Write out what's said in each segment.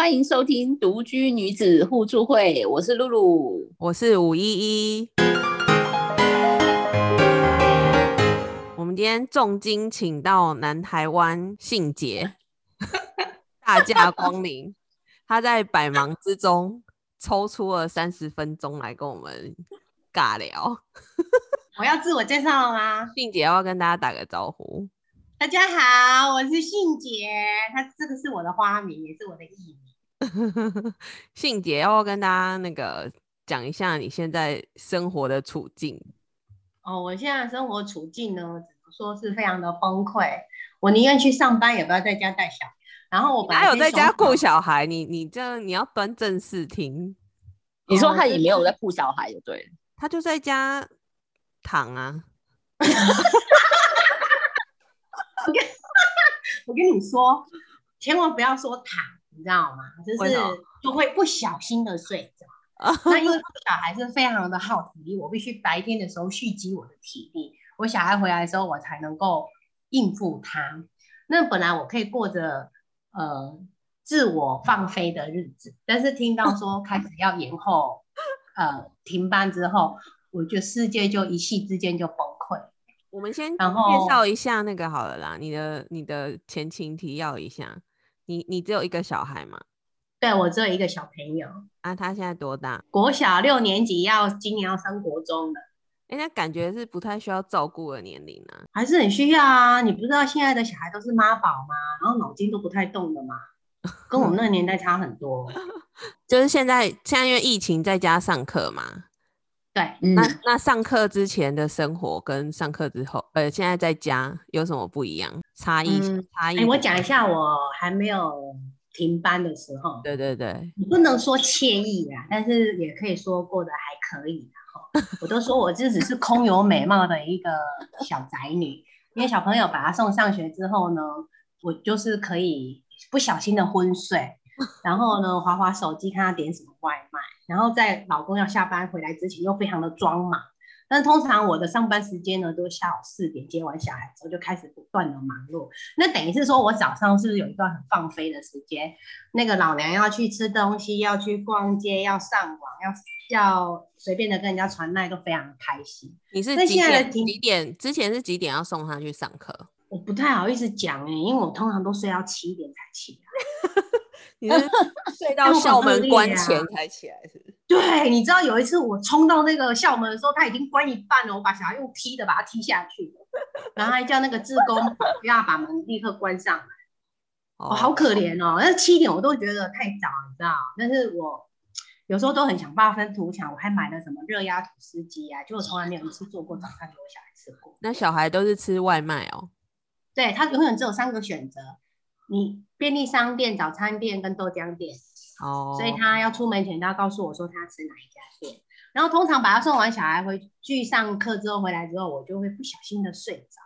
欢迎收听独居女子互助会，我是露露。我是五一一。我们今天重金请到南台湾信杰大驾光临，他在百忙之中抽出了三十分钟来跟我们尬聊。我要自我介绍了吗？信杰要跟大家打个招呼。大家好，我是信杰，他这个是我的花名，也是我的艺名。信杰要不要跟大家那个讲一下你现在生活的处境？哦，我现在生活处境呢，只能说是非常的崩溃。我宁愿去上班，也不要在家带小孩。然后我本来哪有在家顾顾小孩？你你这你要端正视听，你说他也没有在顾小孩，就对了。他就在家躺啊。我跟你说，千万不要说躺，你知道吗？就是就会不小心的睡着。那因为小孩是非常的耗体力，我必须白天的时候蓄积我的体力，我小孩回来的时候我才能够应付他。那本来我可以过着呃自我放飞的日子，但是听到说开始要延后呃停班之后，我觉得世界就一夕之间就崩溃。我们先介绍一下那个好了啦，你的你的前情提要一下。你你只有一个小孩吗？对我只有一个小朋友，啊，他现在多大？国小六年级要今年要升国中了。哎、那感觉是不太需要照顾的年龄啊。还是很需要啊！你不知道现在的小孩都是妈宝吗？然后脑筋都不太动的嘛，跟我们那个年代差很多。就是现在现在因为疫情在家上课嘛，对，嗯那那上课之前的生活跟上课之后，呃，现在在家有什么不一样？差异、嗯差异？哎、我讲一下，我还没有停班的时候，对对对，你不能说惬意啊，但是也可以说过得还可以。我都说我这只是空有美貌的一个小宅女，因为小朋友把他送上学之后呢，我就是可以不小心的昏睡，然后呢划划手机看他点什么外卖，然后在老公要下班回来之前又非常的装忙。但通常我的上班时间呢，都是下午四点接完小孩之后就开始不断的忙碌。那等于是说我早上是不是有一段很放飞的时间？那个老娘要去吃东西，要去逛街，要上网，要要随便的跟人家传赖，都非常开心。你是几点？现在的停几点？之前是几点要送他去上课？我不太好意思讲哎、因为我通常都睡到七点才起来。你是睡到 校门关前才起来是？对，你知道有一次我冲到那个校门的时候，他已经关一半了，我把小孩用踢的把他踢下去，然后还叫那个志工 不要把门立刻关上来。哦、好可怜哦，那七点我都觉得太早，你知道？但是我有时候都很想发愤图强，我还买了什么热压吐司机啊，结果从来没有一次做过早餐给我小孩吃过。那小孩都是吃外卖哦。对他永远只有三个选择：你便利商店、早餐店跟豆浆店。哦，所以他要出门前都要告诉我说他要吃哪一家店。然后通常把他送完小孩回去上课之后回来之后，我就会不小心的睡着。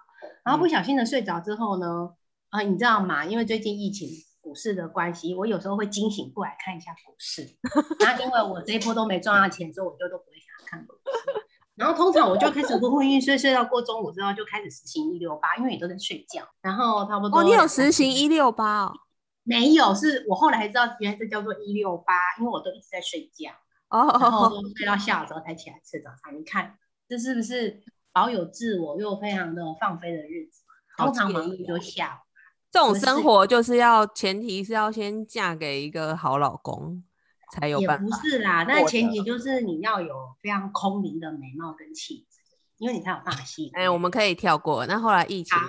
然后不小心的睡着之后呢，啊，你知道吗？因为最近疫情股市的关系，我有时候会惊醒过来看一下股市。然后因为我这一波都没赚到钱，所以我就都不会想要看股市。然后通常我就开始昏昏欲睡，睡到过中午之后就开始实行一六八，因为你都在睡觉。然后差不多哦，你有实行一六八哦。没有？是我后来才知道，原来这叫做一六八，因为我都一直在睡觉。然后哦，睡到下午之后才起来吃早餐。你看这是不是保有自我又非常的放飞的日子？通常忙碌就下午。这种生活就是要前提是要先嫁给一个好老公才有也不。是啦，但前提就是你要有非常空灵的美貌跟气质，因为你才有办法吸引人。哎，我们可以跳过。那后来疫情好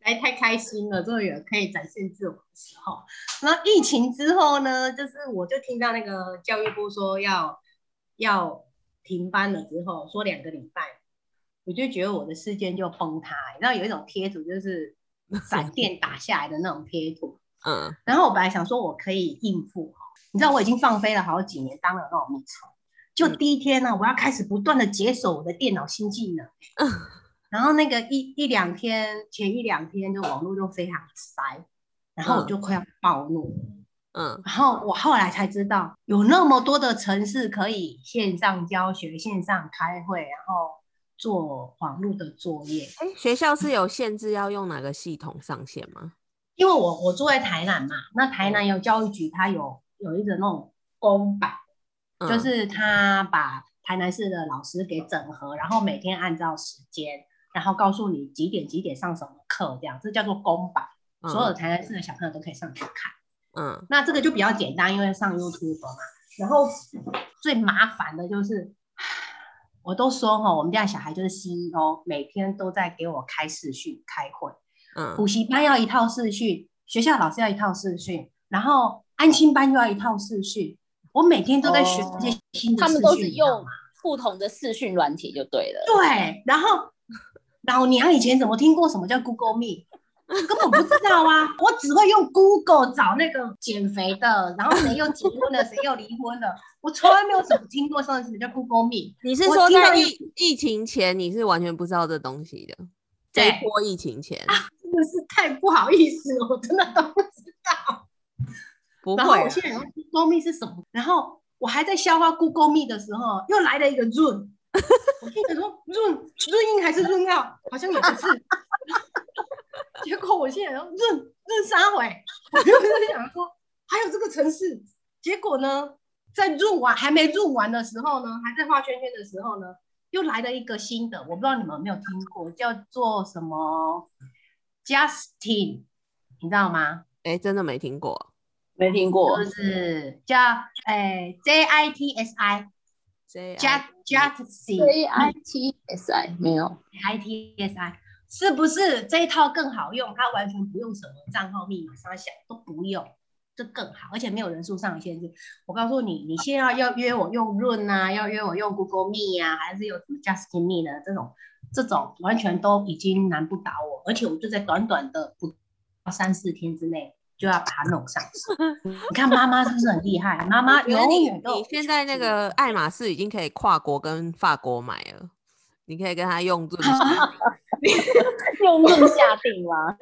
哎，太开心了，终于有可以展现自我的时候。那疫情之后呢，就是我就听到那个教育部说要要停班了之后，说两个礼拜，我就觉得我的世界就崩塌。你知道有一种贴图就是闪电打下来的那种贴图，嗯，然后我本来想说我可以应付哈，你知道我已经放飞了好几年，当了那种蜜虫。就第一天呢、我要开始不断的解锁我的电脑新技能。嗯然后那个一一两天前一两天就网络就非常塞，然后我就快要暴怒。嗯，然后我后来才知道，有那么多的城市可以线上教学、线上开会，然后做网络的作业。哎，学校是有限制要用哪个系统上线吗？因为我我住在台南嘛，那台南有教育局，它有有一个那种公版，就嗯是他把台南市的老师给整合，然后每天按照时间，然后告诉你几点几点上什么课，这样这叫做公版，所有台南市的小朋友都可以上去看。嗯那这个就比较简单，因为上 YouTube 嘛。然后最麻烦的就是，我都说哈，我们家小孩就是 CEO，每天都在给我开视讯开会。嗯补习班要一套视讯，学校老师要一套视讯，然后安心班又要一套视讯。我每天都在学这些新的他们都是用不同的视讯软体就对了。对，然后老娘以前怎么听过什么叫 Google Meet？根本不知道啊！我只会用 Google 找那个减肥的，然后谁又结婚了，谁又离婚了，我从来没有怎么听过什么叫 Google Meet。你是说在疫疫情前你是完全不知道这东西的？这一波疫情前真的是太不好意思了，我真的都不知道。然后不会啊，我现在想说 Google Meet 是什么，然后我还在消化 Google Meet 的时候，又来了一个 Zoom，我心想说 Zoom Zoom 音还是 Zoom 号，好像也不是。结果我现在说 Zoom Zoom 三回，我就在想说还有这个城市，结果呢，在 Zoom 完还没 Zoom 完的时候呢，还在画圈圈的时候呢，又来了一个新的，我不知道你们有没有听过，叫做什么 Justin，你知道吗？哎，真的没听过。没听过就，是叫诶 J I T S I J Just J I T S I 没有，I T S I 是不是这一套更好用？它完全不用什么账号密码，啥想都不用，这更好，而且没有人数上限制。我告诉你，你现在要约我用润啊，要约我用 Google Meet 啊，还是有什么 Just Me 的这种，这种完全都已经难不倒我，而且我就在短短的不到三四天之内。就要把它弄上手。你看妈妈是不是很厉害？妈妈永远都你现在那个爱马仕已经可以跨国跟法国买了，你可以跟他用润下 用论下定吗？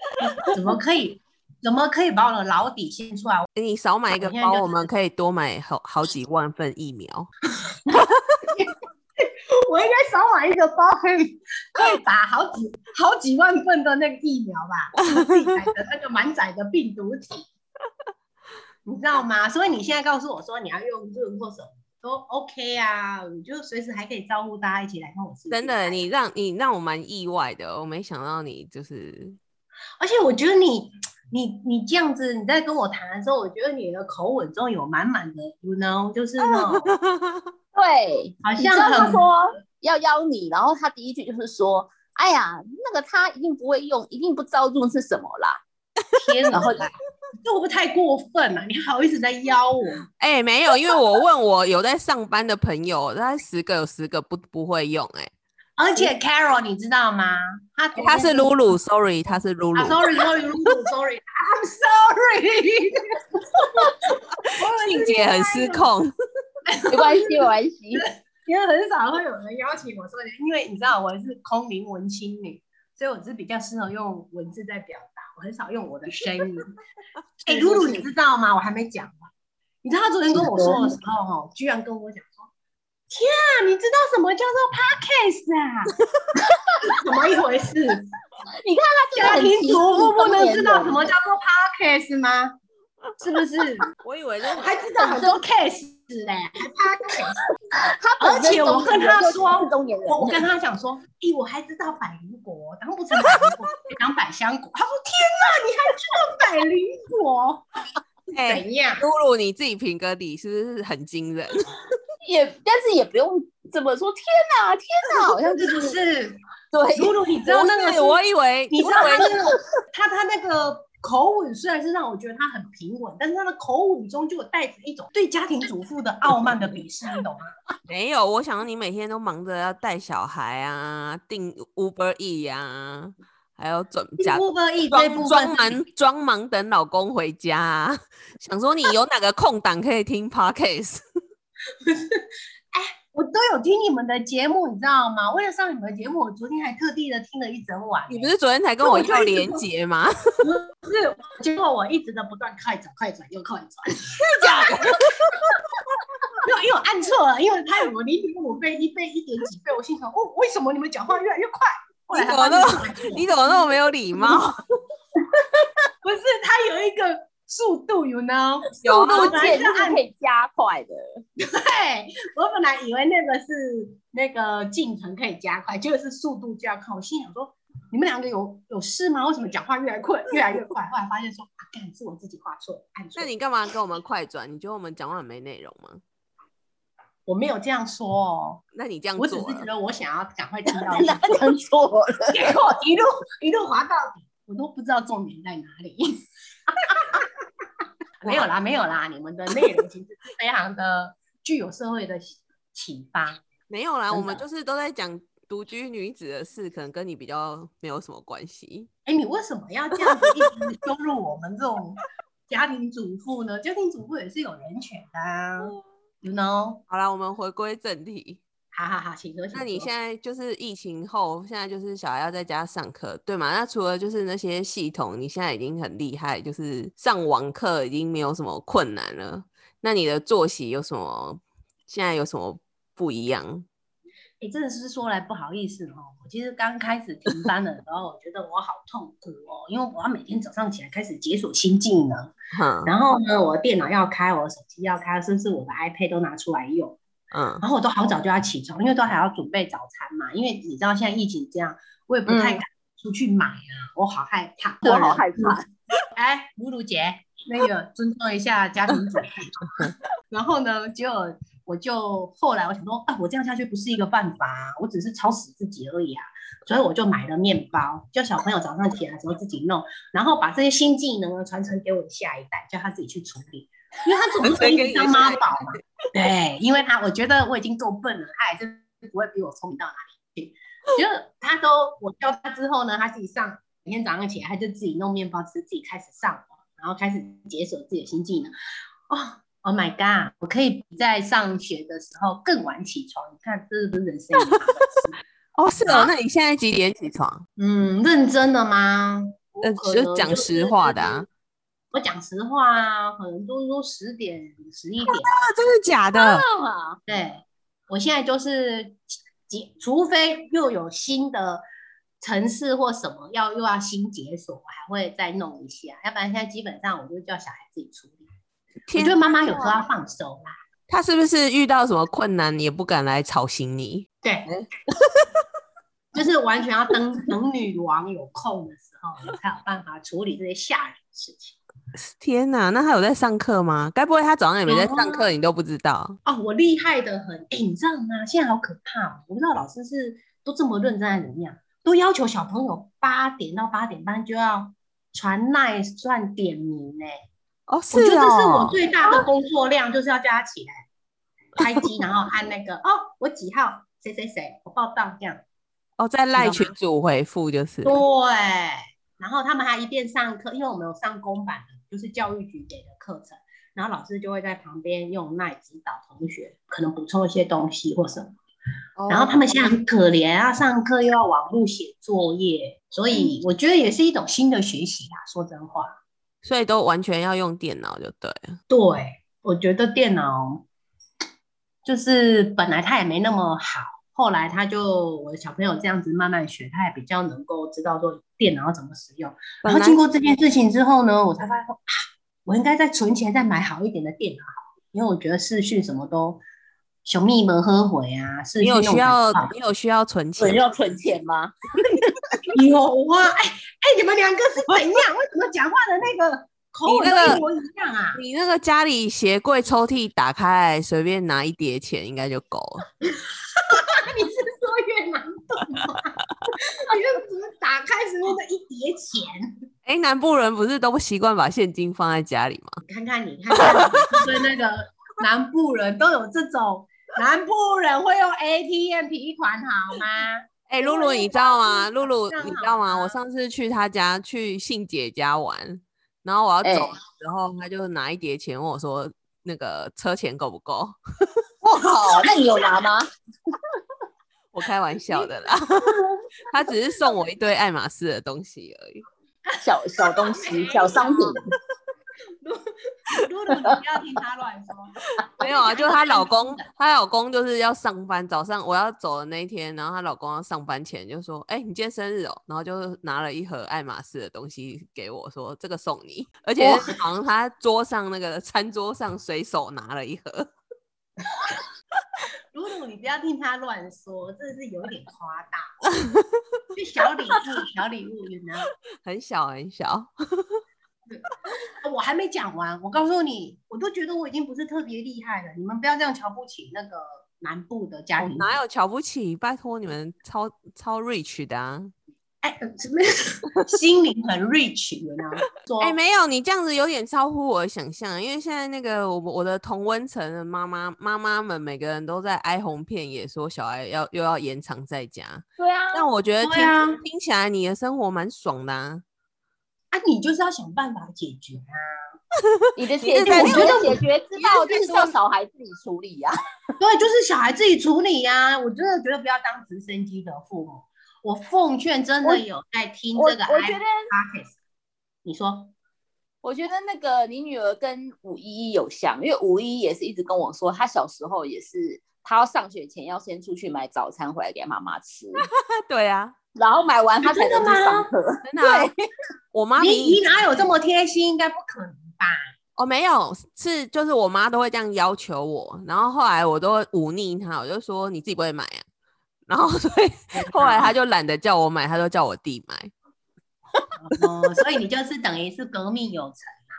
怎么可以？怎么可以把我的老底先出来？你少买一个包，我们可以多买好好几万份疫苗。我应该少买一个包，可以可以打好几好几万份的那个疫苗吧，我 自己买的那个满载的病毒体，你知道吗？所以你现在告诉我说你要用润或什么都 OK 啊，你就随时还可以招呼大家一起来看我。真的，你让你让我蛮意外的，我没想到你就是而且我觉得你你你这样子，你在跟我谈的时候，我觉得你的口吻中有满满的，you know，就是那种 对，好像很他说要邀你，然后他第一句就是说：“哎呀，那个他一定不会用，一定不知道用是什么啦。天哪，然后这会不会太过分了、你好意思在邀我？哎、没有，因为我问我有在上班的朋友，大概十个有十个不不会用、哎，而且 Carol 你知道吗？他昨他是露露，sorry，他是露露啊。sorry sorry 露露 sorry，I'm sorry，静姐很失控，没关系，没关系。因为很少会有人邀请我说，因为你知道我是空灵文青女，所以我是比较适合用文字在表达，我很少用我的声音。哎、露露你知道吗？我还没讲完。你知道他昨天跟我说的时候，哈，居然跟我讲说：“天啊，你知道什么叫做 podcast 啊？怎么一回事？你看他家庭主妇不能知道什么叫做 podcast 吗？是不是？我以为这还知道很多 case 嘞，还 podcast。他而且我跟他说我我跟他讲说，咦，我还知道百灵果，当不成百灵果，当百香果。他说：天哪，你还知道百灵果？哎怎样？露露你自己评个理，是不是很惊人？也但是也不用这么说。天哪，天哪，好像就是是？对，露露，你知道那个我以为，你知道他那个他他那个口吻虽然是让我觉得他很平稳，但是他的口吻中就有带着一种对家庭主妇的傲慢的鄙视，你懂吗？没有，我想到你每天都忙着要带小孩啊，订 Uber E 啊，还有准假部分一这部装装忙装忙等老公回家、啊，想说你有哪个空档可以听 Podcast？我都有听你们的节目，你知道吗？为了上你们的节目，我昨天还特地的听了一整晚、你不是昨天才跟我要连接吗？不是，结果我一直的不断快转、快转又快转，假的？没有，因为我按错了，因为它有零点五倍、一倍、一点几倍，我心想，哦，为什么你们讲话越来越快？后来才发现是按错你怎么那么没有礼貌？不不是，他有一个速度，you know，速度键就是可以加快的。对我本来以为那个是那个进程可以加快，结果是速度加快。我心想说，你们两个有有事吗？为什么讲话越来越快，越来越快？后来发现说，啊，干是我自己画错，按错那。你干嘛跟我们快转？你觉得我们讲话很没内容吗？我没有这样说哦，那你这样我只，是觉得我想要赶快听到 那讲错了，结果一路一路滑到底，我都不知道重点在哪里。没有啦，没有啦，你们的内容其实是非常的具有社会的启发。没有啦，我们就是都在讲独居女子的事，可能跟你比较没有什么关系。哎，你为什么要这样子一直羞辱我们这种家庭主妇呢？家庭主妇也是有人权的、啊、，you know？好啦，我们回归正题。好好好，请说。请那你现在就是疫情后，现在就是小孩要在家上课，对吗？那除了就是那些系统，你现在已经很厉害，就是上网课已经没有什么困难了。那你的作息有什么？现在有什么不一样？哎，真的是说来不好意思哦。我其实刚开始停班的时候，我觉得我好痛苦哦，因为我要每天早上起来开始解锁新技能，哼，然后呢，我的电脑要开，我的手机要开，甚至我的 iPad 都拿出来用。嗯然后我都好早就要起床，因为都还要准备早餐嘛。因为你知道现在疫情这样，我也不太嗯敢出去买啊，我好害怕。我好害怕。哎，露露姐，那个尊重一下家庭主妇。然后呢，结果我就后来我想说，啊，我这样下去不是一个办法啊，我只是吵死自己而已啊。所以我就买了面包，叫小朋友早上起来的时候自己弄，然后把这些新技能呢传承给我的下一代，叫他自己去处理，因为他总不可以当妈宝嘛。对，因为他我觉得我已经够笨了，他还是不会比我聪明到哪里去。就他都我教他之后呢，他自己上每天早上起来，他就自己弄面包吃，自己开始上网，然后开始解锁自己的新技能。哦，Oh my god！我可以比在上学的时候更晚起床，你看这是不是人生一大？哦，是哦。那你现在几点起床？嗯，认真的吗？我呃，就讲实话的啊。我讲实话啊，可能都都十点、十一点。啊，真的假的？啊，对，我现在就是解，除非又有新的城市或什么要又要新解锁，我还会再弄一下，要不然现在基本上我就叫小孩自己处理。我天觉得妈妈有时候要放手啦。他是不是遇到什么困难，你也不敢来吵醒你？对，就是完全要等等女王有空的时候，你才有办法处理这些吓人的事情。天哪，那他有在上课吗？该不会他早上也没在上课，你都不知道？哦，我厉害的很，哎，你知道吗？现在好可怕哦！我不知道老师是都这么认真还是怎么样，都要求小朋友八点到八点半就要传赖算点名呢。哦，是我觉得这是我哦，最大的工作量，就是要叫他起来开机，然后按那个哦，我几号谁谁谁，我报到这样。哦，在赖群主回复就是。对，然后他们还一边上课，因为我们有上公版的，就是教育局给的课程，然后老师就会在旁边用赖指导同学，可能补充一些东西或什么。然后他们现在很可怜啊，上课又要网络写作业，所以我觉得也是一种新的学习啦。说真话，所以都完全要用电脑就对了。对我觉得电脑就是本来它也没那么好，后来他就我的小朋友这样子慢慢学，他也比较能够知道说电脑要怎么使用。然后经过这件事情之后呢，我才发现说啊，我应该再存钱再买好一点的电脑，因为我觉得视讯什么都熊密们喝回啊，视你有讯需要你有需要存钱？要存钱吗？有啊，哎哎，你们两个是怎样？为什么讲话的那个口吻你那个都一模一样啊？你那个家里鞋柜抽屉打开来，随便拿一叠钱应该就够了。你是说越南盾吗？你是怎么打开时候的一叠钱？哎，南部人不是都不习惯把现金放在家里吗？你看看你，看看你，是不是那个 南部人都有这种？南部人会用 ATM 提款好吗？哎，露露，你知道吗？露露，你知道吗？我上次去他家，去信姐家玩，然后我要走哎的时候，他就拿一叠钱问我说：“那个车钱够不够 我靠，那你有拿吗？？”我开玩笑的啦，他只是送我一堆爱马仕的东西而已。小小东西，小商品，露露露露，你不要听他乱说。没有啊，就是她老公，她老公就是要上班，早上我要走的那一天，然后她老公要上班前就说：“哎、你今天生日哦。”然后就拿了一盒爱马仕的东西给我，说：“这个送你。”而且好像他桌上那个餐桌上随手拿了一盒。露露，你不要听他乱说，真的是有点夸大。就小礼物，小礼物，you know。很小很小，我还没讲完，我告诉你，我都觉得我已经不是特别厉害了，你们不要这样瞧不起那个南部的家庭。哪有瞧不起？拜托你们超超 rich 的啊！哎，呃什么 心灵很 rich，you know？说哎、没有，你这样子有点超乎我的想象，因为现在那个我我的同温层的妈妈妈妈们，每个人都在哀鸿遍野，说小孩要又要延长在家。对啊，但我觉得听、对啊听起来你的生活蛮爽的啊。啊，你就是要想办法解决啊。你的解决，我说的解决之道就是叫小孩自己处理呀、对，就是小孩自己处理呀、我真的觉得不要当直升机的父母。我奉劝真的有在听我这个我觉 i 得 podcast，你说我觉得那个你女儿跟五一一有像，因为五一也是一直跟我说，她小时候也是，她要上学前要先出去买早餐回来给妈妈吃，对啊，然后买完她才能去上课。真的啊、我妈你你哪有这么贴心？应该不可能吧？哦没有，是就是我妈都会这样要求我，然后后来我都会忤逆她，我就说你自己不会买啊，然后所以后来他就懒得叫我买，他都叫我弟买。哦，所以你就是等于是革命有成啊。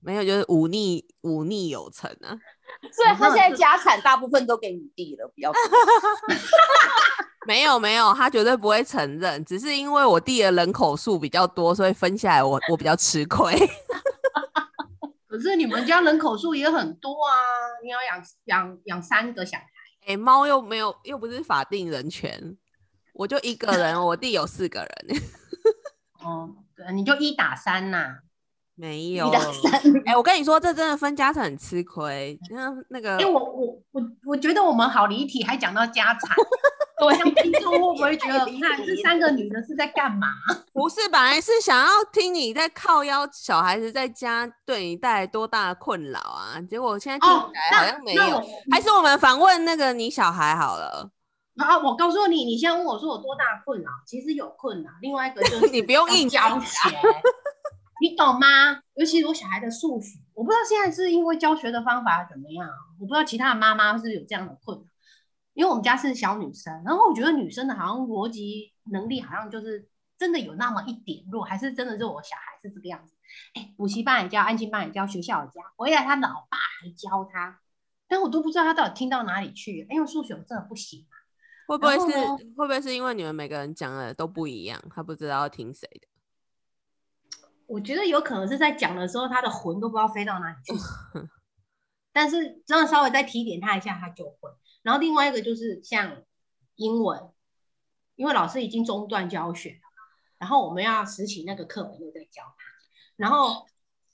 没有，就是忤逆忤逆有成啊！所以他现在家产大部分都给你弟了，不要 没有没有，他绝对不会承认，只是因为我弟的人口数比较多，所以分下来我我比较吃亏。可是你们家人口数也很多啊，你要养养养三个小孩，哎、猫又没有又不是法定人权，我就一个人，我弟有四个人，哦，对，你就一打三呐、没有。哎、我跟你说，这真的分家产很吃亏。那那个哎、我我我我觉得我们好离题，还讲到家产，我像听众会不会觉得，太离看这三个女的是在干嘛？不是，本来是想要听你在靠腰小孩子在家对你带来多大的困扰啊，结果现在听哦起来好像没有。还是我们访问那个你小孩好了，啊，我告诉你，你现在问我说我多大困扰，其实有困扰。另外一个就 是你不用硬教学，你懂吗？尤其是我小孩的数学，我不知道现在是因为教学的方法怎么样，我不知道其他的妈妈是不是有这样的困扰。因为我们家是小女生，然后我觉得女生的好像逻辑能力好像就是真的有那么一点弱，还是真的是我小孩是这个样子。哎，补习班也教，安亲班也教，学校也教，回来他老爸还教他，但我都不知道他到底听到哪里去，因为数学我真的不行啊。会不会是会不会是因为你们每个人讲的都不一样，他不知道要听谁的？我觉得有可能是在讲的时候，他的魂都不知道飞到哪里去。但是这样稍微再提点他一下，他就会。然后另外一个就是像英文，因为老师已经中断教学了，然后我们要拾起那个课本又在教他，然后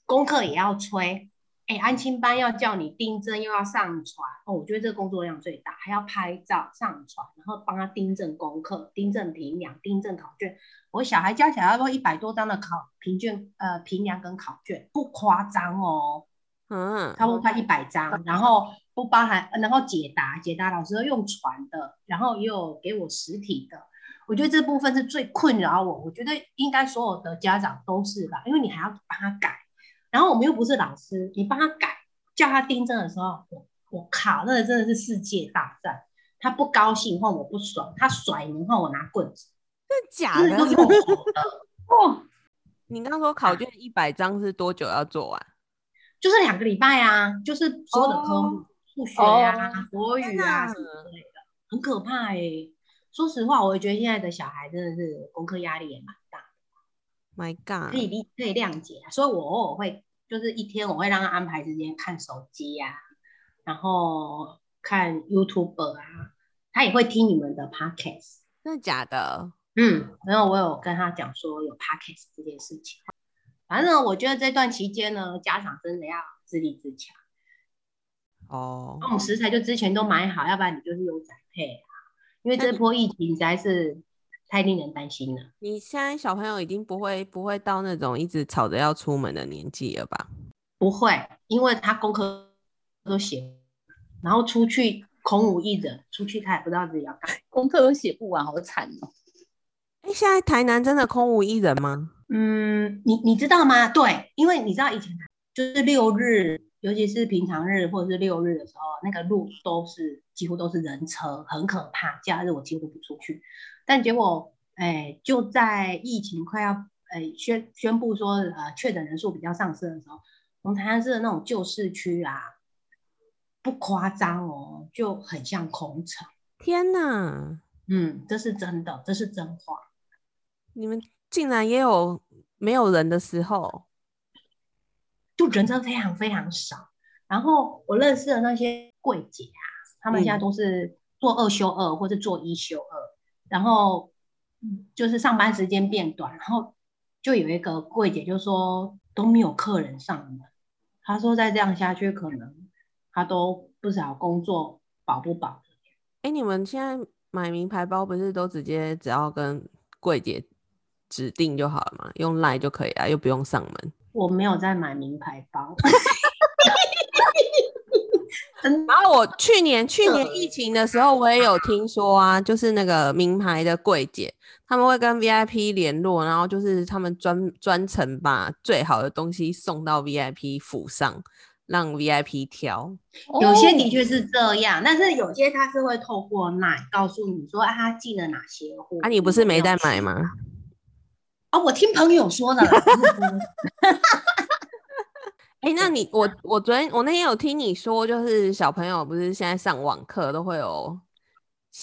功课也要催。哎，安亲班要叫你订正，又要上传哦。我觉得这个工作量最大，还要拍照上传，然后帮他订正功课、订正评量、订正考卷。我小孩加起来要多一百多张的考评卷，呃，评量跟考卷，不夸张哦，嗯，差不多快一百张，然后不包含，然后解答，解答老师都用传的，然后也有给我实体的。我觉得这部分是最困扰我，我觉得应该所有的家长都是吧，因为你还要帮他改，然后我们又不是老师，你帮他改，叫他订正的时候，我我靠，那个真的是世界大战。他不高兴换我不爽，他甩你换我拿棍子，真的假的就的？哦，你刚刚说考卷一百张是多久要做完？就是两个礼拜啊，就是所有的科目，数学啊、国语啊什么之类的，很可怕哎、说实话，我觉得现在的小孩真的是功课压力也蛮大，My God！可以理可以谅解啊。所以我偶尔会就是一天我会让他安排时间看手机呀、然后看 YouTube 啊，他也会听你们的 Podcast。真的假的？嗯，然后我有跟他讲说有 Podcast 这件事情。反正我觉得这段期间呢，家长真的要自立自强。哦那，我们食材就之前都买好，要不然你就是用宅配啊。因为这波疫情实在是太令人担心了。你现在小朋友已经不会不会到那种一直吵着要出门的年纪了吧？不会，因为他功课都写，然后出去空无一人，出去他也不知道自己要干嘛。功课都写不完，好惨哦。哎，现在台南真的空无一人吗？嗯，你你知道吗？对，因为你知道以前就是六日，尤其是平常日或者是六日的时候，那个路都是几乎都是人车，很可怕。假日我几乎不出去，但结果哎，就在疫情快要哎宣宣布说呃确诊人数比较上升的时候，我们台南市的那种旧市区啊，不夸张哦，就很像空城。天哪！嗯，这是真的，这是真话。你们竟然也有没有人的时候，就人真的非常非常少。然后我认识的那些柜姐啊，他们现在都是做二休二或者做一休二，然后就是上班时间变短，然后就有一个柜姐就说都没有客人上门，她说再这样下去，可能她都不知道工作保不保。哎，你们现在买名牌包不是都直接只要跟柜姐？指定就好了嘛，用赖就可以了，又不用上门。我没有在买名牌包。然后我去年去年疫情的时候，我也有听说啊，就是那个名牌的柜姐，他们会跟 VIP 联络，然后就是他们专专程把最好的东西送到 VIP 府上，让 VIP 挑。有些的确是这样，但是有些他是会透过奶告诉你说，啊，他进了哪些货。啊，你不是没在买吗？我听朋友说的。哎，那你我我昨天我那天有听你说，就是小朋友不是现在上网课都会有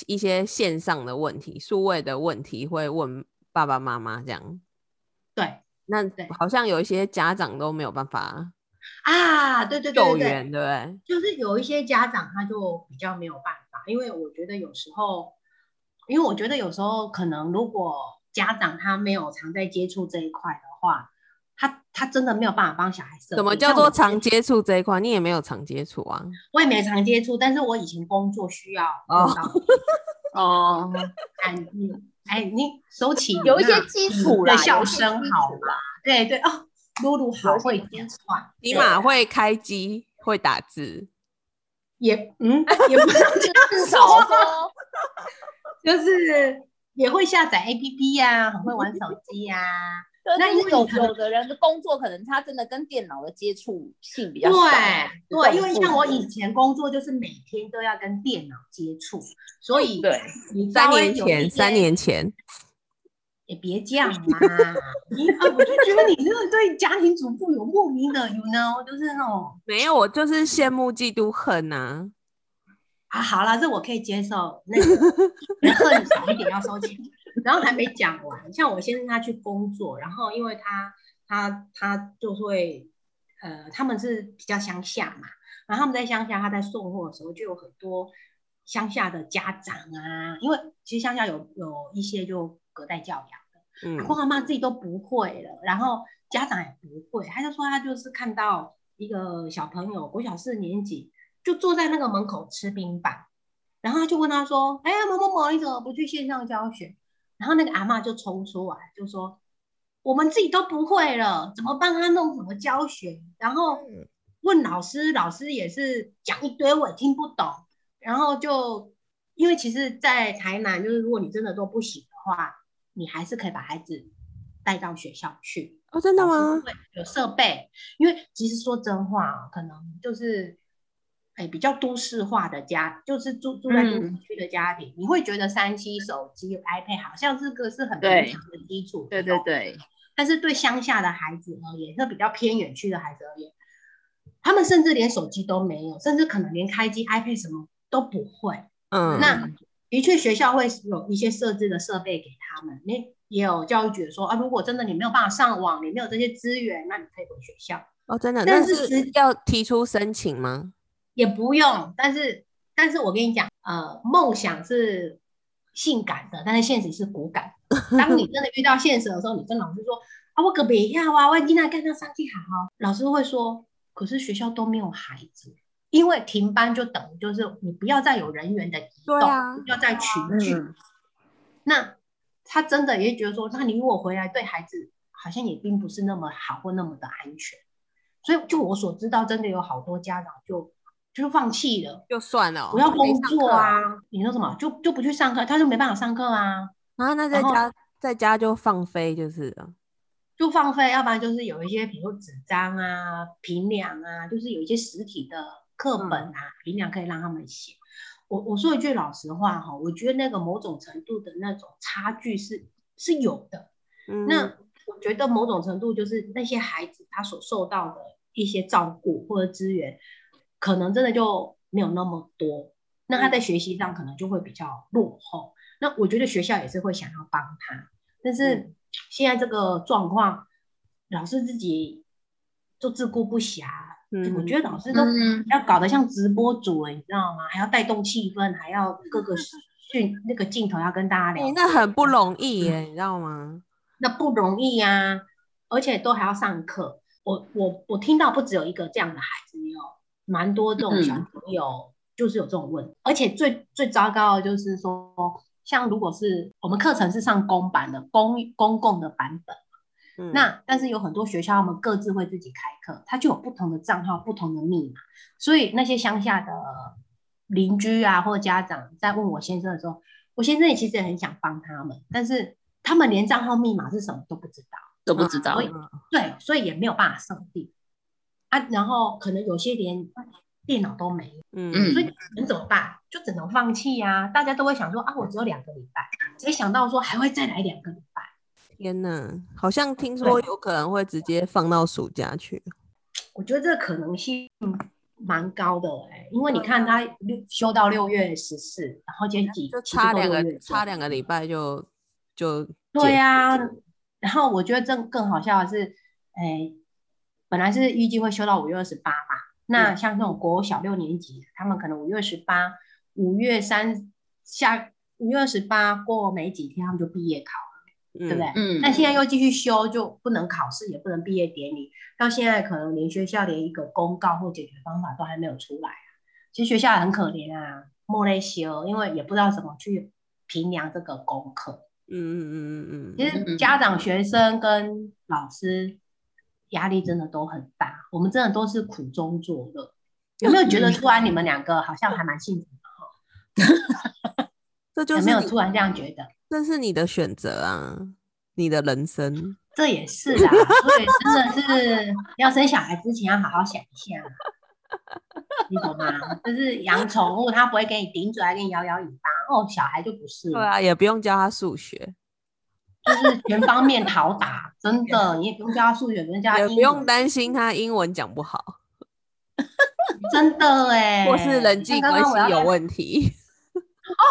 一些线上的问题、数位的问题，会问爸爸妈妈这样。对，那好像有一些家长都没有办法啊，对对对救援，对不对？就是有一些家长他就比较没有办法，因为我觉得有时候，因为我觉得有时候可能如果。家长他没有常在接触这一块的话，他他真的没有办法帮小孩设。怎么叫做常接触这一块？你也没有常接触啊。我也没常接触，但是我以前工作需要。哦 哦，哎你哎你收起有一些基础的笑声好吗？对对哦，露露好会讲话，起码会开机会打字，也嗯也不是至少说就是。也会下载 A P P 呀，很会玩手机呀。那因为有有的人的工作可能他真的跟电脑的接触性比较少。对对，因为像我以前工作就是每天都要跟电脑接触，所以对，三年前三年前，也别这样嘛。你啊，我就觉得你真的对家庭主妇有莫名的，you know，就是那种 没有，我就是羡慕嫉妒恨呐。啊，好了，这我可以接受。那个恨少一点要收钱，然后还没讲完。像我先生他去工作，然后因为他他他就会呃，他们是比较乡下嘛，然后他们在乡下，他在送货的时候就有很多乡下的家长啊，因为其实乡下有有一些就隔代教养的，阿公阿妈自己都不会了，然后家长也不会，他就说他就是看到一个小朋友国小四年级。就坐在那个门口吃冰棒，然后他就问他说：“哎呀，某某某，你怎么不去线上教学？”然后那个阿妈就冲出来就说：“我们自己都不会了，怎么帮他弄什么教学？”然后问老师，老师也是讲一堆，我也听不懂。然后就因为其实，在台南，就是如果你真的都不行的话，你还是可以把孩子带到学校去哦。真的吗？有设备，因为其实说真话，可能就是。哎，比较都市化的家，就是住住在都市区的家庭，你会觉得三 C 手机、iPad 好像这个是很平常的基础。对对对。但是对乡下的孩子而言，是比较偏远区的孩子而言，他们甚至连手机都没有，甚至可能连开机 iPad 什么都不会。嗯。那的确，学校会有一些设置的设备给他们。那也有教育局说啊，如果真的你没有办法上网，你没有这些资源，那你可以回学校。哦，真的？但是要提出申请吗？也不用，但是，但是我跟你讲，呃，梦想是性感的，但是现实是骨感。当你真的遇到现实的时候，你跟老师说啊，我可别要啊，我今天跟他上去好，老师会说，可是学校都没有孩子，因为停班就等于就是你不要再有人员的移动，不要再群聚。那他真的也觉得说，那你如果回来对孩子好像也并不是那么好或那么的安全。所以就我所知道，真的有好多家长就就是放弃了，就算了，不要工作啊。你说什么？就就不去上课，他就没办法上课啊，啊，那在家在家就放飞就是了。就放飞。要不然就是有一些，比如说纸张啊、平量啊，就是有一些实体的课本啊、平量可以让他们写。我我说一句老实话哈，我觉得那个某种程度的那种差距是是有的。嗯，那我觉得某种程度就是那些孩子他所受到的一些照顾或者资源，可能真的就没有那么多。那他在学习上可能就会比较落后。那我觉得学校也是会想要帮他，但是现在这个状况，老师自己就自顾不暇。嗯我觉得老师都嗯要搞得像直播主了，你知道吗？还要带动气氛，还要各个 训那个镜头要跟大家聊。那很不容易耶，你知道吗？那不容易呀、而且都还要上课。我我我听到不只有一个这样的孩子，有蛮多这种小嗯。朋友就是有这种问题，而且最最糟糕的就是说，像如果是我们课程是上公版的公公共的版本，嗯，那但是有很多学校他们各自会自己开课，他就有不同的账号、不同的密码，所以那些乡下的邻居啊或家长在问我先生的时候，我先生也其实也很想帮他们，但是他们连账号密码是什么都不知道。都不知道。对，所以也没有办法设定啊。然后可能有些连电脑都没有，嗯嗯所以能怎么办？就只能放弃呀、大家都会想说啊，我只有两个礼拜，谁想到说还会再来两个礼拜？天哪，好像听说有可能会直接放到暑假去。我觉得这个可能性蛮高的哎、因为你看他六休到六月十四，然后今天几就差两个差两个礼拜就就对结呀、然后我觉得这更好笑的是，哎，本来是预计会休到五月二十八嘛，那像这种国小六年级的，他们可能五月二十八、五月三下五月二十八过没几天，他们就毕业考了，对对不对？嗯，那现在又继续休，就不能考试，也不能毕业典礼，到现在可能连学校连一个公告或解决方法都还没有出来啊。其实学校也很可怜啊，莫内修，因为也不知道怎么去评量这个功课。嗯嗯嗯嗯嗯其实家长、学生跟老师压力真的都很大，我们真的都是苦中作乐。有没有觉得突然你们两个好像还蛮幸福的？这就有没有突然这样觉得？这是你的选择啊，你的人生。这也是啦，所以真的是要生小孩之前要好好想一下，你懂吗？就是养宠物，它不会给你顶嘴，还给你摇摇尾巴。哦，小孩就不是了，对啊，也不用教他数学，就是全方面讨打，真的，你也不用教他数学，不用教他英也不用，担心他英文讲不好，真的哎，或是人际关系有问题。哦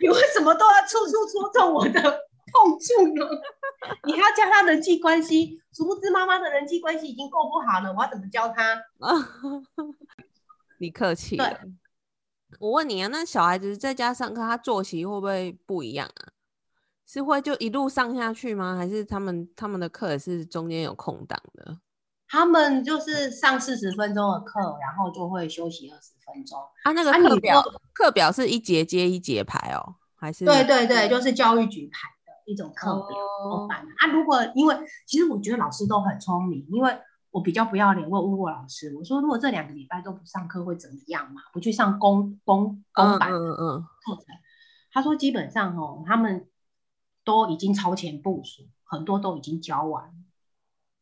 你为什么都要处处戳中我的痛处呢？你还要教他人际关系，殊不知妈妈的人际关系已经够不好了，我要怎么教他？你客气对了。我问你啊，那小孩子在家上课，他作息会不会不一样啊？是会就一路上下去吗？还是他们他们的课也是中间有空档的？他们就是上四十分钟的课，然后就会休息二十分钟。啊，那个课表、说课表是一节接一节排哦，还是对对对，就是教育局排的一种课表啊。如果因为其实我觉得老师都很聪明，因为我比较不要脸，我有问过老师，我说如果这两个礼拜都不上课会怎么样嘛？不去上公公公嗯版嗯嗯课程，他说基本上哦，他们都已经超前部署，很多都已经交完了。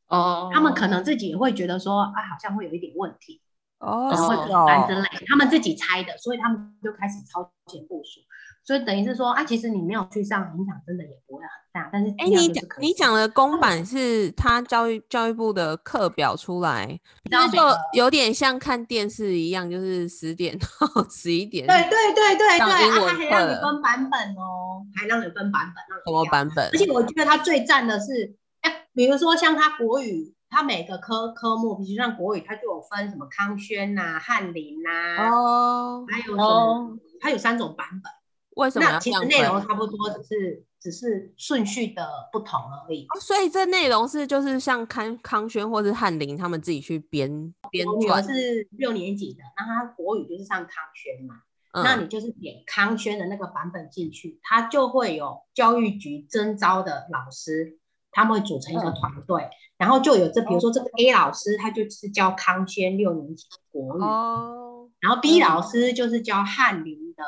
哦，他们可能自己也会觉得说，啊，好像会有一点问题，哦，然后会是怎么办之哦，类，他们自己猜的，所以他们就开始超前部署。所以等于是说，啊，其实你没有去上，影响真的也不会很大。但是哎，你讲你讲的公版是他教育教育部的课表出来，那就有点像看电视一样，就是十点到 十一点，对对对对上对，啊，英文他还让你课分版本哦，还让你分版本，让你什么挑版本而？且我觉得他最赞的是，哎，比如说像他国语，它每个科科目，比如像国语，它就有分什么康轩呐、翰林呐、哦，还有什么哦，它有三种版本。为什么那其实？内容差不多，只是只是顺序的不同而已。哦所以这内容是就是像康康轩或是翰林他们自己去编编我女儿撰，是六年级的，那他国语就是上康轩嘛，那嗯，你就是点康轩的那个版本进去，它就会有教育局征招的老师他们会组成一个团队，然后就有这，比如说这个 A 老师，他就是教康轩六年级的国语，哦，然后 B 老师就是教翰林的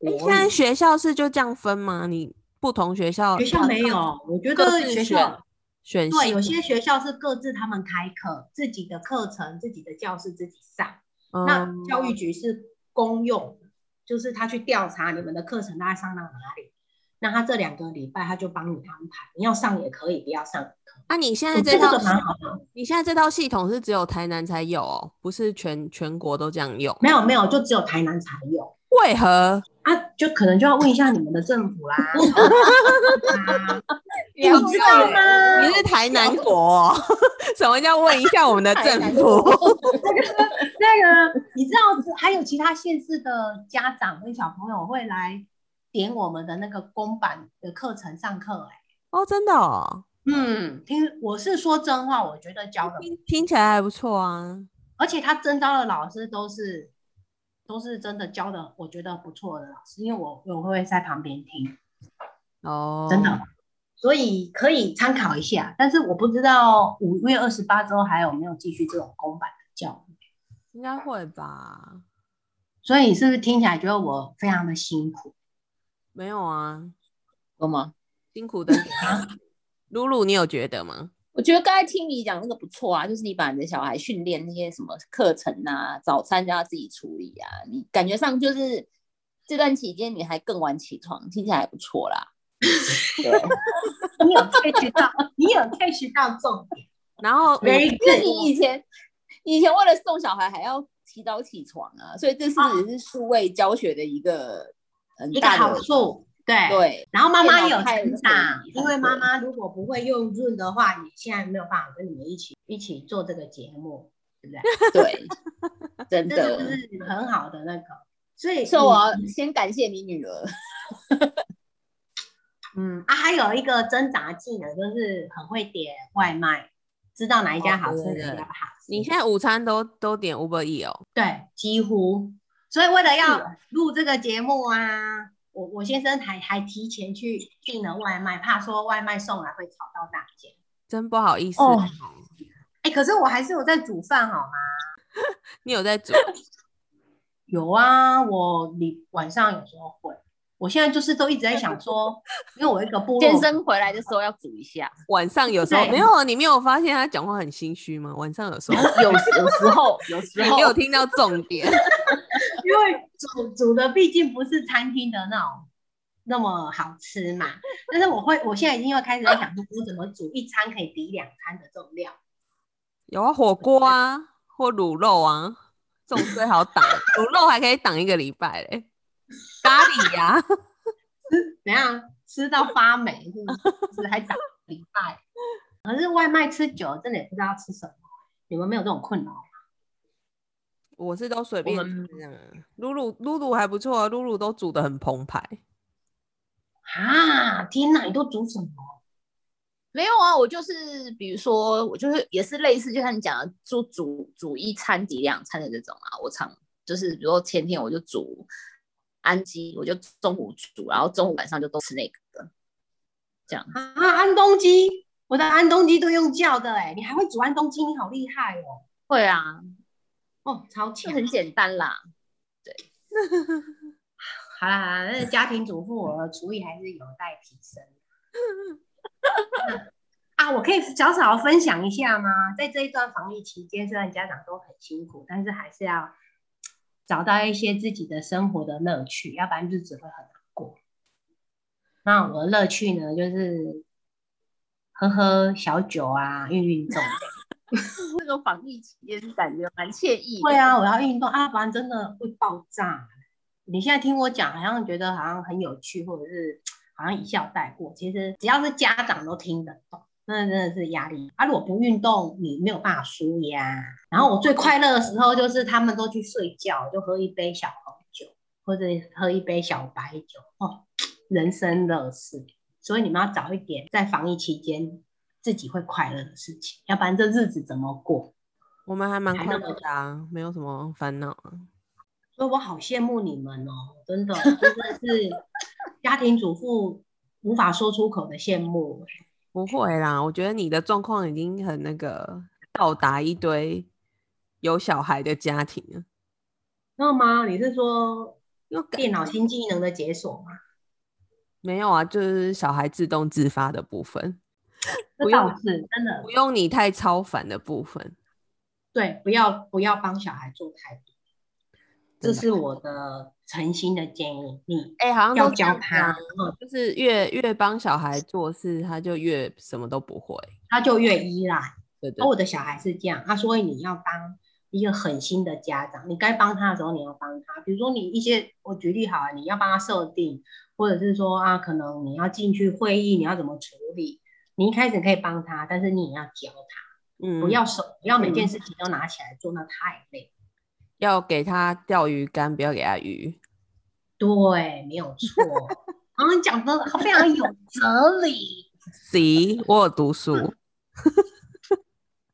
现在语。学校是就这样分吗？你不同学校学校没有，我觉得学校，选对有些学校是各自他们开课，自己的课程、自己的教室自己上。那嗯教育局是公用，就是他去调查你们的课程大概上到哪里，那他这两个礼拜他就帮你安排，你要上也可以，不要上也可以。啊，你现在这这套个蛮好的。你现在这套系统是只有台南才有哦，不是全全国都这样用？没有没有，就只有台南才有为何？啊，就可能就要问一下你们的政府啦。啊你知道吗？你是台南国、哦？什么叫问一下我们的政府？那个你知道，还有其他县市的家长跟小朋友会来点我们的那个公版的课程上课、哎，哦，真的哦，嗯，听我是说真话，我觉得教的，听听起来还不错啊。而且他征招的老师都是都是真的教的，我觉得不错的老师，因为我我会在旁边听，哦，真的，所以可以参考一下。但是我不知道五月二十八之后还有没有继续这种公版的教育。应该会吧？所以你是不是听起来觉得我非常的辛苦？没有啊，有吗？辛苦的 露露，你有觉得吗？我觉得刚才听你讲那个不错啊，就是你把你的小孩训练那些什么课程啊，早餐就要自己处理啊，你感觉上就是这段期间你还更晚起床，听起来还不错啦。对，你有 catch 到，你有 catch 到重点。然后 因为。你以前以前为了送小孩还要提早起床啊，所以这是也是数位教学的一个很一个大的好处，对。对，然后妈妈也有成长因为对妈妈如果不会用润的话，你现在没有办法跟你们一起一起做这个节目，对不对？对，真这个的。是很好的那个，所以所以我要先感谢你女儿。嗯啊，还有一个挣扎技能就是很会点外卖，知道哪一家好吃，哦对对对哪一家不好吃。你现在午餐都都点 Uber E 哦？对，几乎。所以为了要录这个节目啊，我我先生还还提前去订了外卖，怕说外卖送来会吵到大家。真不好意思，哦哎、可是我还是有在煮饭好吗？你有在煮？有啊，我你晚上有时候会。我现在就是都一直在想说，因为我一个部落健身回来的时候要煮一下，晚上有时候没有啊？你没有发现他讲话很心虚吗？晚上有时候有有时候有时候你没有听到重点。因为煮煮的毕竟不是餐厅的那种那么好吃嘛。但是我会，我现在已经又开始在想说，我怎么煮一餐可以抵两餐的这种料。有啊，火锅啊，或卤肉啊，这种最好挡。卤肉还可以挡一个礼拜嘞。咖喱呀、怎样吃到发霉，是不是？还挡礼拜。可是外卖吃久了，真的也不知道吃什么。你们没有这种困扰吗？我是都随便。露露露露还不错啊，露露都煮的很澎湃。啊，天哪，你都煮什么？没有啊，我就是比如说我就是也是类似，就像你讲的，煮煮煮一餐抵两餐的这种啊。我常就是比如说前天我就煮安鸡，我就中午煮，然后中午晚上就都吃那个，这样。啊，安东鸡，我的安东鸡都用叫的哎、你还会煮安东鸡，你好厉害哦！会啊，哦，超就强。很简单啦。对 好啦好啦，那家庭主妇我的厨艺还是有待提升。啊，我可以小小分享一下吗？在这一段防疫期间，虽然家长都很辛苦，但是还是要找到一些自己的生活的乐趣，要不然日子会很难过。那我的乐趣呢，就是喝喝小酒啊，运运动。那个防疫期间感觉蛮惬意的。会啊，我要运动啊，不然真的会爆炸。你现在听我讲，好像觉得好像很有趣，或者是 好像一笑带过。其实只要是家长都听得懂，那真的是压力。啊，如果不运动，你没有办法舒压。然后我最快乐的时候就是他们都去睡觉，就喝一杯小红酒，或者喝一杯小白酒，哦，人生乐事。所以你们要早一点在防疫期间自己会快乐的事情，要不然这日子怎么过？我们还蛮快乐的啊，没有什么烦恼啊。所以我好羡慕你们哦，真的，真的是 家庭主妇无法说出口的羡慕。不会啦，我觉得你的状况已经很那个到达一堆有小孩的家庭了。知道吗？你是说因为感电脑新技能的解锁吗？没有啊，就是小孩自动自发的部分，这不用是真的不，用你太超凡的部分。对，不要不要帮小孩做太多，这是我的诚心的建议。你哎、好像要都教他就是越越帮小孩做事，他就越什么都不会。他就越依赖。对对而我的小孩是这样，啊，所以你要当一个狠心的家长，你该帮他的时候你要帮他。比如说你一些，我举例好了，你要帮他设定，或者是说啊，可能你要进去会议，你要怎么处理，你一开始可以帮他，但是你也要教他，嗯，不要手，不要每件事情都拿起来做，那太累。要给他钓鱼竿，不要给他鱼。对，没有错。然后你讲的非常有哲理。C，我有读书。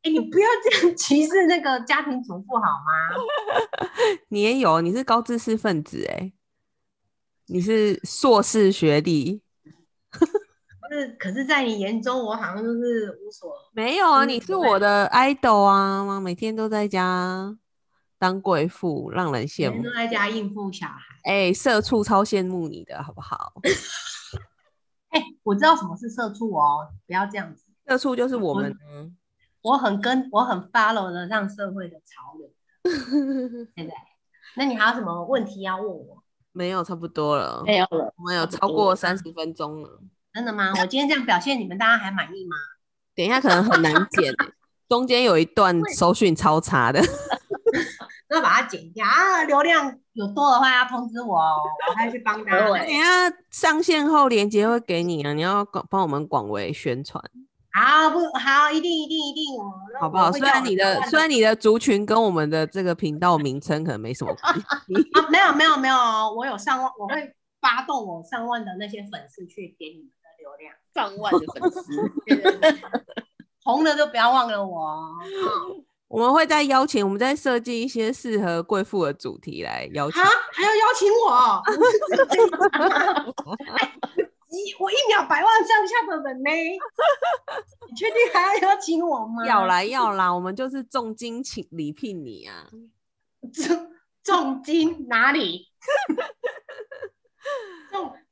哎，你不要这样歧视那个家庭主妇好吗？你也有，你是高知识分子哎、你是硕士学历。可是，可是，在你眼中，我好像就是无所没有啊，嗯你是我的 idol 啊，每天都在家当贵妇，让人羡慕每天都。在家应付小孩。哎、社畜超羡慕你的好不好？哎、我知道什么是社畜哦，不要这样子。社畜就是我我们啊。我很跟我很 follow 的上社会的潮流，对不对？那你还有什么问题要问我？没有，差不多了。没有了，我们有超过三十分钟了。真的吗？我今天这样表现，你们大家还满意吗？等一下可能很难剪欸，中间有一段收讯超差的。那把它剪掉啊！流量有多的话要通知我哦，我还去帮大家。等一下上线后链接会给你啊，你要广帮我们广为宣传，好不好？一定一定一定，好不好？虽然你的虽然你的族群跟我们的这个频道名称可能没什么关系，啊，没有没有没有，我有上万，我会发动我上万的那些粉丝去点你。上万的粉丝，红的就不要忘了我哦。我们会再邀请，我们再设计一些适合贵妇的主题来邀请啊。，还要邀请我？一 我一秒百万上下的人呢，你确定还要邀请我吗？要啦要啦，我们就是重金请礼聘你啊！重重金哪里？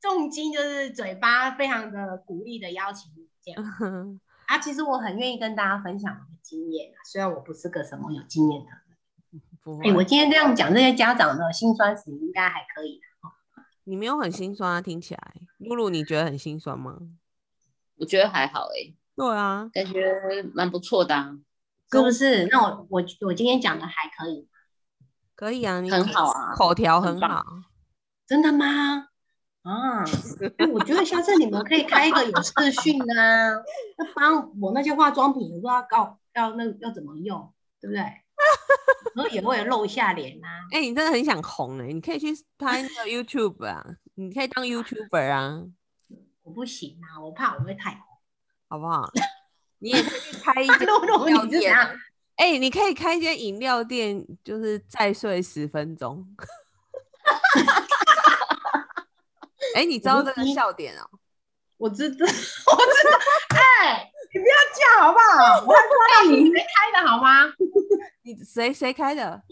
重重金就是嘴巴非常的鼓励的邀请你这样啊。其实我很愿意跟大家分享我的经验啊，虽然我不是个什么有经验的人。哎、不会，我今天这样讲这些家长的心酸史，应该还可以的。你没有很心酸啊，听起来。露露，你觉得很心酸吗？我觉得还好哎、对啊，感觉蛮不错的、啊，是不是？那我我我今天讲的还可以，可以啊，你很好啊口条很好。真的吗？啊，哎我觉得下次你们可以开一个有视讯啊，那帮我那些化妆品，我说要搞要那要怎么用，对不对？然后也会露一下脸啊。哎、你真的很想红哎、你可以去拍那个 YouTube 啊，你可以当 YouTuber 啊，我不行啊，我怕我会太红。好不好？你也可以去开一间 露露饮料店。哎、你可以开一间饮料店，就是再睡十分钟。哎、你知道这个笑点哦、我知道，我知道。哎、你不要叫好不好？我还不知道你谁开的好吗？你谁谁开的？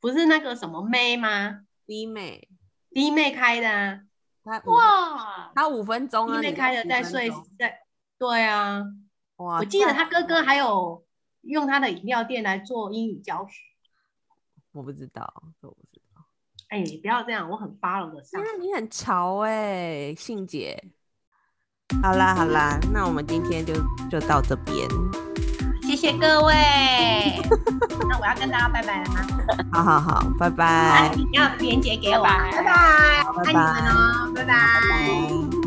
不是那个什么妹吗？弟妹，弟妹开的啊，他哇，他五分钟啊，弟妹开的在睡在。对啊，哇，我记得他哥哥还有用他的饮料店来做英语教学。我不知道，我不知道。哎、你不要这样，我很 follow 的上因。为你很潮哎、信姐。好啦好啦，那我们今天就就到这边。谢谢各位。那我要跟大家拜拜了吗？好好好，拜拜啊，。你要连接给我啊，拜拜拜拜，好拜爱你们哦，拜拜。